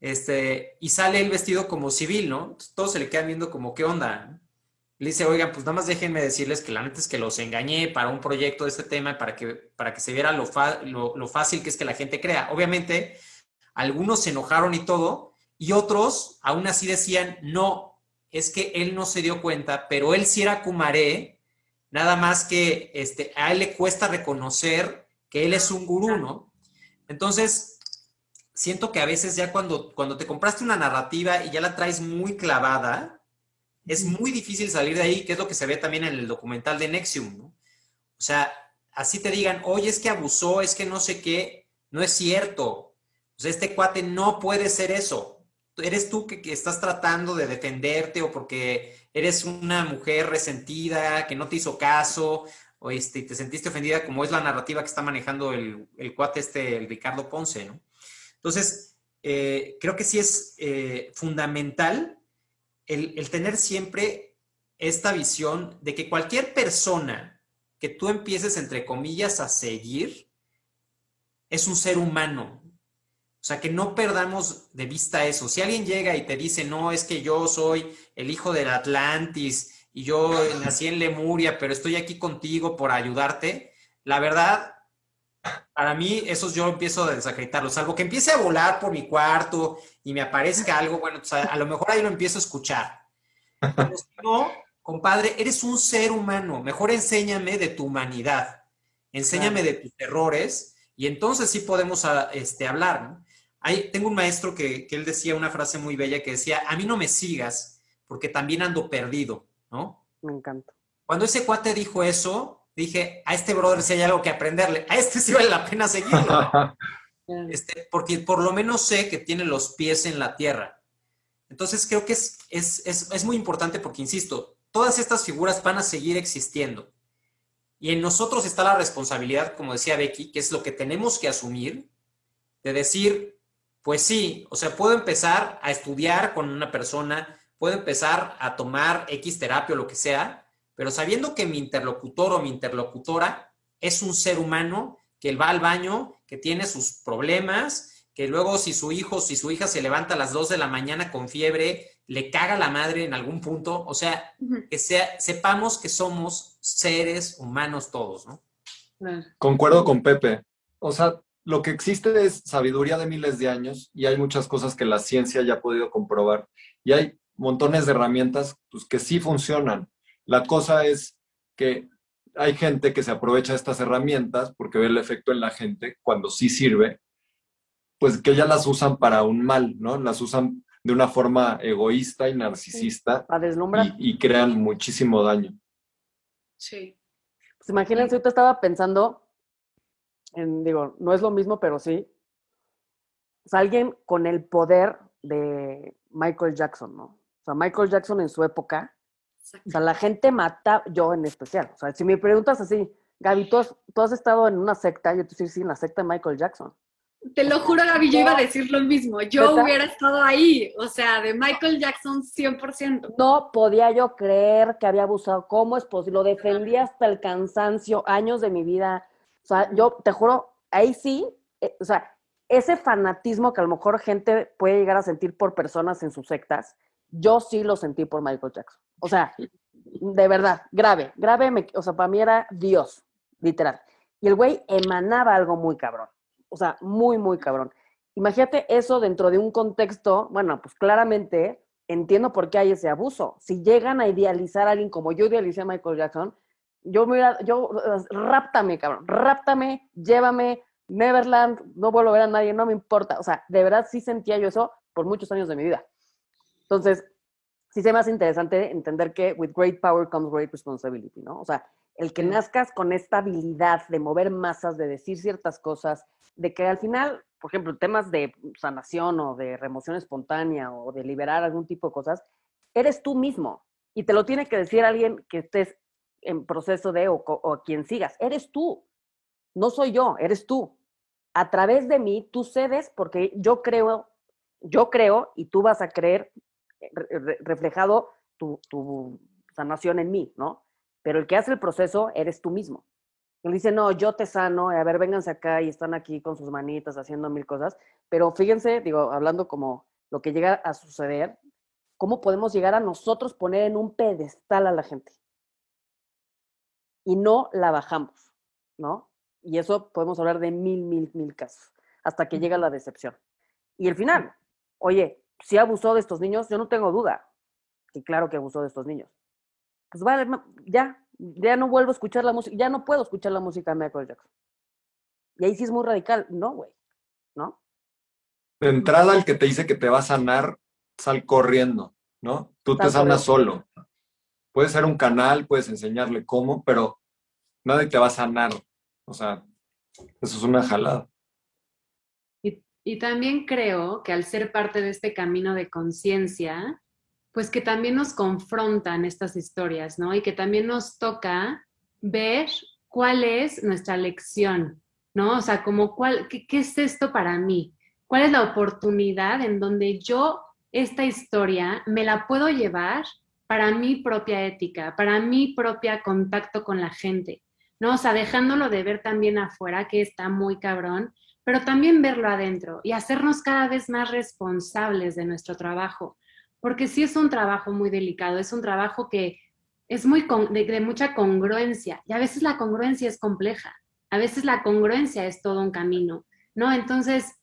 este, y sale el vestido como civil, ¿no? todos se le quedan viendo como, ¿qué onda? Le dice, oigan, pues nada más déjenme decirles que la neta es que los engañé para un proyecto de este tema para que, para que se viera lo, lo fácil que es que la gente crea. Obviamente, algunos se enojaron y todo, y otros aún así decían, no, es que él no se dio cuenta, pero él sí era Kumaré, nada más que este, a él le cuesta reconocer que él es un gurú, ¿no? Entonces, siento que a veces ya cuando, cuando te compraste una narrativa y ya la traes muy clavada, es muy difícil salir de ahí, que es lo que se ve también en el documental de Nexium, ¿no? O sea, así te digan, oye, es que abusó, es que no sé qué, no es cierto. O sea, este cuate no puede ser eso eres tú que, estás tratando de defenderte o porque eres una mujer resentida, que no te hizo caso, o este, te sentiste ofendida, como es la narrativa que está manejando el, cuate este, el Ricardo Ponce, ¿no? Entonces, eh, creo que sí es eh, fundamental el, el tener siempre esta visión de que cualquier persona que tú empieces, entre comillas, a seguir, es un ser humano, sea, que no perdamos de vista eso. Si alguien llega y te dice, no, es que yo soy el hijo del Atlantis y yo nací en Lemuria, pero estoy aquí contigo por ayudarte, la verdad, para mí, esos yo empiezo a desacreditarlos. Salvo que empiece a volar por mi cuarto y me aparezca algo, bueno, pues a, lo mejor ahí lo empiezo a escuchar. Pero si no, compadre, eres un ser humano. Mejor enséñame de tu humanidad. Enséñame de tus errores y entonces sí podemos ah, este, hablar. ¿no? Tengo un maestro que, él decía una frase muy bella que decía, a mí no me sigas porque también ando perdido, ¿no? Me encanta. Cuando ese cuate dijo eso, dije, a este brother si hay algo que aprenderle, a este sí vale la pena seguirlo. este, porque por lo menos sé que tiene los pies en la tierra. Entonces creo que es, es, es muy importante porque, insisto, todas estas figuras van a seguir existiendo. Y en nosotros está la responsabilidad, como decía Becky, que es lo que tenemos que asumir, de decir, pues sí, o sea, puedo empezar a estudiar con una persona, puedo empezar a tomar X terapia o lo que sea, pero sabiendo que mi interlocutor o mi interlocutora es un ser humano que va al baño, que tiene sus problemas, que luego si su hijo, si su hija se levanta a las 2 de la mañana con fiebre, le caga la madre en algún punto, o sea, que sea, sepamos que somos seres humanos todos, ¿no? Concuerdo con Pepe. O sea, lo que existe es sabiduría de miles de años y hay muchas cosas que la ciencia ya ha podido comprobar y hay montones de herramientas pues, que sí funcionan. La cosa es que hay gente que se aprovecha de estas herramientas porque ve el efecto en la gente cuando sí sirve, pues que ya las usan para un mal, ¿no? Las usan de una forma egoísta y narcisista y, y, crean muchísimo daño. Sí. Pues imagínense, ahorita estaba pensando digo, no es lo mismo, pero sí. Es alguien con el poder de Michael Jackson, ¿no? O sea, Michael Jackson en su época, o sea, la gente mata, yo en especial. O sea, si me preguntas así, Gaby, ¿tú has, estado en una secta? Yo te digo, sí, en la secta de Michael Jackson. Te lo juro, Gaby, yo iba a decir lo mismo. Yo hubiera estado ahí, o sea, de Michael Jackson 100%. No podía yo creer que había abusado. ¿Cómo es posible? Lo defendí hasta el cansancio, años de mi vida. O sea, yo te juro, ahí sí, eh, o sea, ese fanatismo que a lo mejor gente puede llegar a sentir por personas en sus sectas, yo sí lo sentí por Michael Jackson. O sea, de verdad, grave, grave, o sea, para mí era Dios, literal. Y el güey emanaba algo muy cabrón, o sea, muy, muy cabrón. Imagínate eso dentro de un contexto, bueno, pues claramente entiendo por qué hay ese abuso. Si llegan a idealizar a alguien como yo idealicé a Michael Jackson, yo me yo, ráptame, cabrón, ráptame, llévame, Neverland, no vuelvo a ver a nadie, no me importa. O sea, de verdad sí sentía yo eso por muchos años de mi vida. Entonces, sí se me hace interesante entender que with great power comes great responsibility, ¿no? O sea, el que nazcas con esta habilidad de mover masas, de decir ciertas cosas, de que al final, por ejemplo, temas de sanación o de remoción espontánea o de liberar algún tipo de cosas, eres tú mismo. Y te lo tiene que decir alguien que estés en proceso de o, o quien sigas. Eres tú. No soy yo, eres tú. A través de mí, tú cedes porque yo creo, yo creo y tú vas a creer reflejado tu, tu sanación en mí, ¿no? Pero el que hace el proceso eres tú mismo. Él dice, no, yo te sano, a ver, vénganse acá y están aquí con sus manitas haciendo mil cosas. Pero fíjense, digo, hablando como lo que llega a suceder, cómo podemos llegar a nosotros poner en un pedestal a la gente. Y no la bajamos, ¿no? Y eso podemos hablar de mil, mil, mil casos, hasta que llega la decepción. Y el final, oye, si abusó de estos niños, yo no tengo duda. Y claro que abusó de estos niños pues vale, ya, ya no vuelvo a escuchar la música, ya no puedo escuchar la música de Michael Jackson. Y ahí sí es muy radical, no, güey, ¿no? De entrada, el que te dice que te va a sanar, sal corriendo, ¿no? Tú te sanas solo. Puedes ser un canal, puedes enseñarle cómo, pero nadie te va a sanar. O sea, eso es una jalada. Y, y también creo que al ser parte de este camino de conciencia, pues que también nos confrontan estas historias, ¿no? Y que también nos toca ver cuál es nuestra lección, ¿no? O sea, como cuál, qué, qué es esto para mí? ¿Cuál es la oportunidad en donde yo esta historia me la puedo llevar para mi propia ética, para mi propia contacto con la gente, ¿no? O sea, dejándolo de ver también afuera, que está muy cabrón, pero también verlo adentro y hacernos cada vez más responsables de nuestro trabajo porque sí es un trabajo muy delicado, es un trabajo que es muy de, mucha congruencia y a veces la congruencia es compleja, a veces la congruencia es todo un camino, ¿no? Entonces,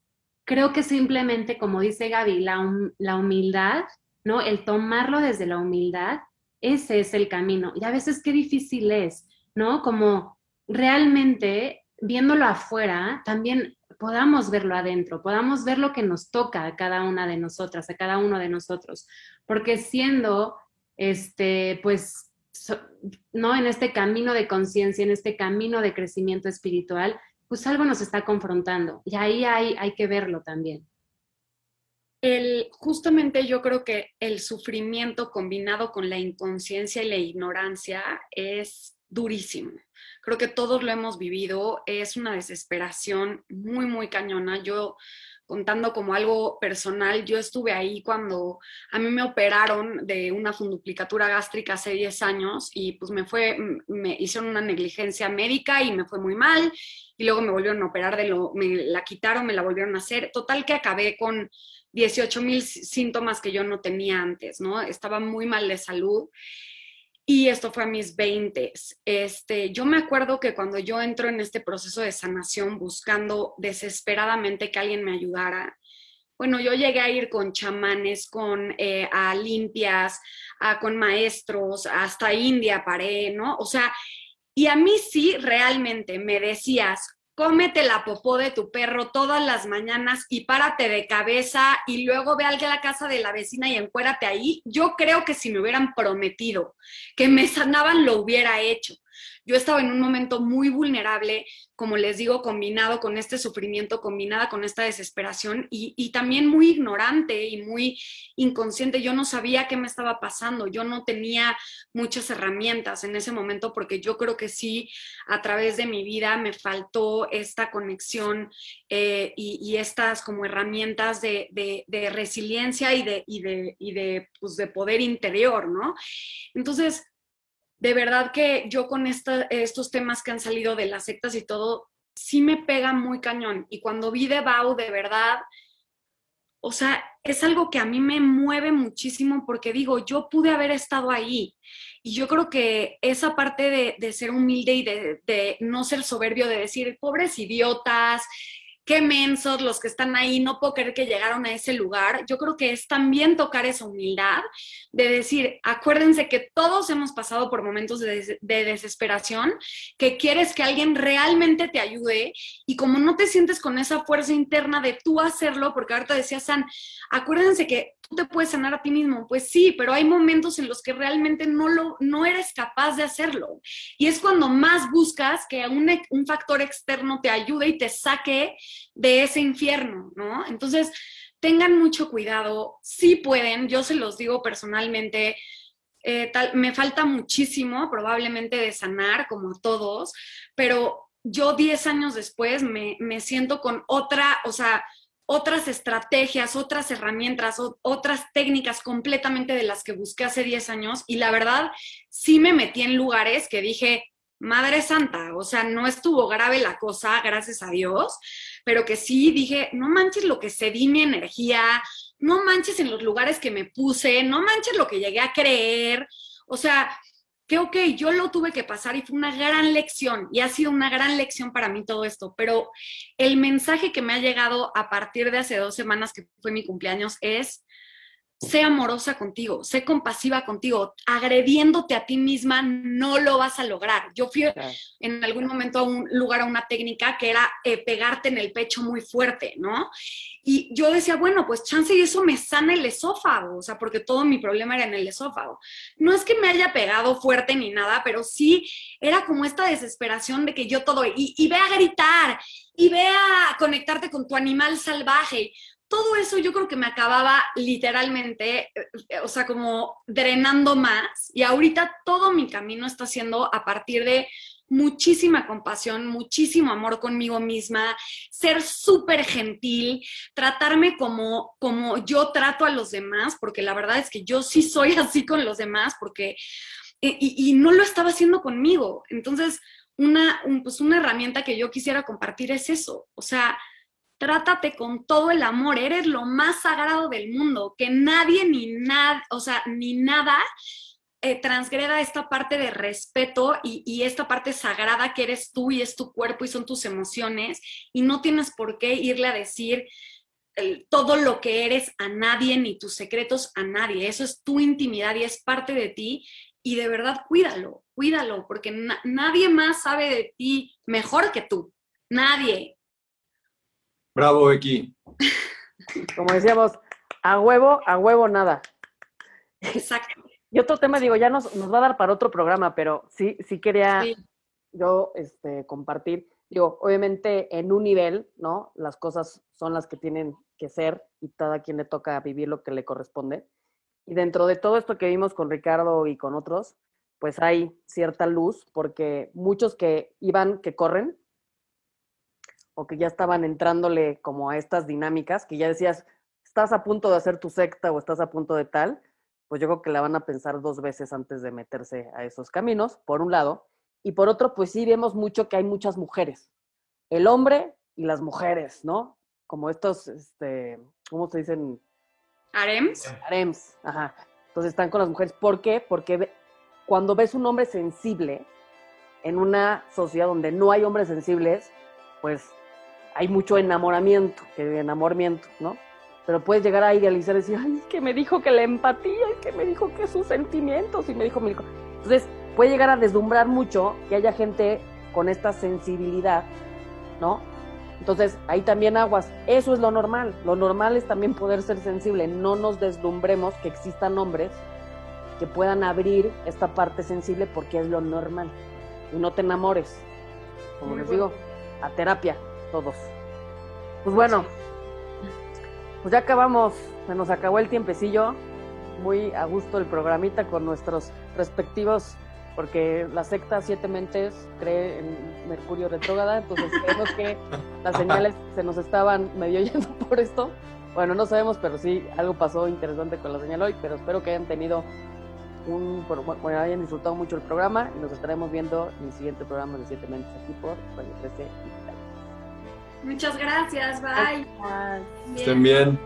creo que simplemente, como dice Gaby, la, la humildad, ¿no? El tomarlo desde la humildad, ese es el camino. Y a veces qué difícil es, ¿no? Como realmente viéndolo afuera, también podamos verlo adentro, podamos ver lo que nos toca a cada una de nosotras, a cada uno de nosotros, porque siendo, este, pues, no en este camino de conciencia, en este camino de crecimiento espiritual, pues algo nos está confrontando y ahí hay, hay que verlo también. Justamente yo creo que el sufrimiento combinado con la inconsciencia y la ignorancia es durísimo. Creo que todos lo hemos vivido, es una desesperación muy, muy cañona. Yo contando como algo personal, yo estuve ahí cuando a mí me operaron de una funduplicatura gástrica hace 10 años y pues me fue, me hicieron una negligencia médica y me fue muy mal y luego me volvieron a operar de lo, me la quitaron, me la volvieron a hacer. Total que acabé con 18 mil síntomas que yo no tenía antes, ¿no? Estaba muy mal de salud y esto fue a mis 20. Este, yo me acuerdo que cuando yo entro en este proceso de sanación buscando desesperadamente que alguien me ayudara, bueno, yo llegué a ir con chamanes, con eh, limpias, con maestros, hasta India paré, ¿no? O sea, y a mí sí realmente me decías, cómete la popó de tu perro todas las mañanas y párate de cabeza y luego ve a la casa de la vecina y encuérate ahí, yo creo que si me hubieran prometido que me sanaban, lo hubiera hecho. Yo estaba en un momento muy vulnerable, como les digo, combinado con este sufrimiento, combinada con esta desesperación y, también muy ignorante y muy inconsciente. Yo no sabía qué me estaba pasando, yo no tenía muchas herramientas en ese momento porque yo creo que sí, a través de mi vida me faltó esta conexión eh, y, estas como herramientas de, resiliencia y de, y de, y de, pues de poder interior, ¿no? Entonces, de verdad que yo con estos temas que han salido de las sectas y todo, sí me pega muy cañón. Y cuando vi de Bau, de verdad, o sea, es algo que a mí me mueve muchísimo porque digo, yo pude haber estado ahí. Y yo creo que esa parte de, ser humilde y de, de, no ser soberbio, de decir, pobres idiotas, qué mensos los que están ahí, no puedo creer que llegaron a ese lugar. Yo creo que es también tocar esa humildad de decir, acuérdense que todos hemos pasado por momentos de, desesperación, que quieres que alguien realmente te ayude y como no te sientes con esa fuerza interna de tú hacerlo, porque ahorita decía San, acuérdense que tú te puedes sanar a ti mismo. Pues sí, pero hay momentos en los que realmente no, lo, no eres capaz de hacerlo. Y es cuando más buscas que un, un factor externo te ayude y te saque de ese infierno, ¿no? Entonces, tengan mucho cuidado, sí pueden, yo se los digo personalmente, eh, me falta muchísimo probablemente de sanar, como todos, pero yo 10 años después me, me siento con otra, o sea, otras estrategias, otras herramientas, otras técnicas completamente de las que busqué hace 10 años y la verdad sí me metí en lugares que dije, Madre Santa, o sea, no estuvo grave la cosa, gracias a Dios, pero que sí dije, no manches lo que cedí mi energía, no manches en los lugares que me puse, no manches lo que llegué a creer, o sea, que ok, yo lo tuve que pasar y fue una gran lección y ha sido una gran lección para mí todo esto, pero el mensaje que me ha llegado a partir de hace dos semanas que fue mi cumpleaños es, sé amorosa contigo, sé compasiva contigo, agrediéndote a ti misma no lo vas a lograr. Yo fui en algún momento a un lugar, a una técnica que era eh, pegarte en el pecho muy fuerte, ¿no? Y yo decía, bueno, pues chance y eso me sana el esófago, o sea, porque todo mi problema era en el esófago. No es que me haya pegado fuerte ni nada, pero sí era como esta desesperación de que yo todo, y, y ve a gritar, y ve a conectarte con tu animal salvaje. Todo eso yo creo que me acababa literalmente, eh, o sea, como drenando más. Y ahorita todo mi camino está siendo a partir de muchísima compasión, muchísimo amor conmigo misma, ser súper gentil, tratarme como, como yo trato a los demás, porque la verdad es que yo sí soy así con los demás, porque, y, no lo estaba haciendo conmigo. Entonces, una, pues una herramienta que yo quisiera compartir es eso, o sea, trátate con todo el amor, eres lo más sagrado del mundo, que nadie ni nada, o sea, ni nada eh, transgreda esta parte de respeto y, esta parte sagrada que eres tú y es tu cuerpo y son tus emociones y no tienes por qué irle a decir todo lo que eres a nadie ni tus secretos a nadie. Eso es tu intimidad y es parte de ti y de verdad cuídalo, cuídalo, porque nadie más sabe de ti mejor que tú. Nadie. Bravo, Becky. Como decíamos, a huevo, a huevo nada. Exacto. Y otro tema, digo, ya nos, nos va a dar para otro programa, pero sí, sí quería yo este, compartir. Digo, obviamente en un nivel, ¿no? Las cosas son las que tienen que ser y cada quien le toca vivir lo que le corresponde. Y dentro de todo esto que vimos con Ricardo y con otros, pues hay cierta luz, porque muchos que iban, que corren, o que ya estaban entrándole como a estas dinámicas, que ya decías, estás a punto de hacer tu secta o estás a punto de tal, pues yo creo que la van a pensar dos veces antes de meterse a esos caminos, por un lado. Y por otro, pues sí vemos mucho que hay muchas mujeres. El hombre y las mujeres, ¿no? Como estos, este, ¿cómo se dicen? Harems. Harems, ajá. Entonces están con las mujeres. ¿Por qué? Porque cuando ves un hombre sensible en una sociedad donde no hay hombres sensibles, pues hay mucho enamoramiento, enamoramiento, ¿no? pero puedes llegar a idealizar y decir, ay, es que me dijo que la empatía, es que me dijo que sus sentimientos, y me dijo, me dijo. Entonces, puede llegar a deslumbrar mucho que haya gente con esta sensibilidad, ¿no? Entonces, ahí también aguas. Eso es lo normal. Lo normal es también poder ser sensible. No nos deslumbremos que existan hombres que puedan abrir esta parte sensible porque es lo normal. Y no te enamores. Como les digo, a terapia, todos. Pues bueno, pues ya acabamos, se nos acabó el tiempecillo, muy a gusto el programita con nuestros respectivos, porque la secta Siete Mentes cree en Mercurio retrógrada, entonces creemos que las señales se nos estaban medio yendo por esto. Bueno, no sabemos, pero sí, algo pasó interesante con la señal hoy, pero espero que hayan tenido un, bueno, hayan disfrutado mucho el programa y nos estaremos viendo en el siguiente programa de Siete Mentes aquí por Radio 13 Muchas gracias, bye. Estén bien.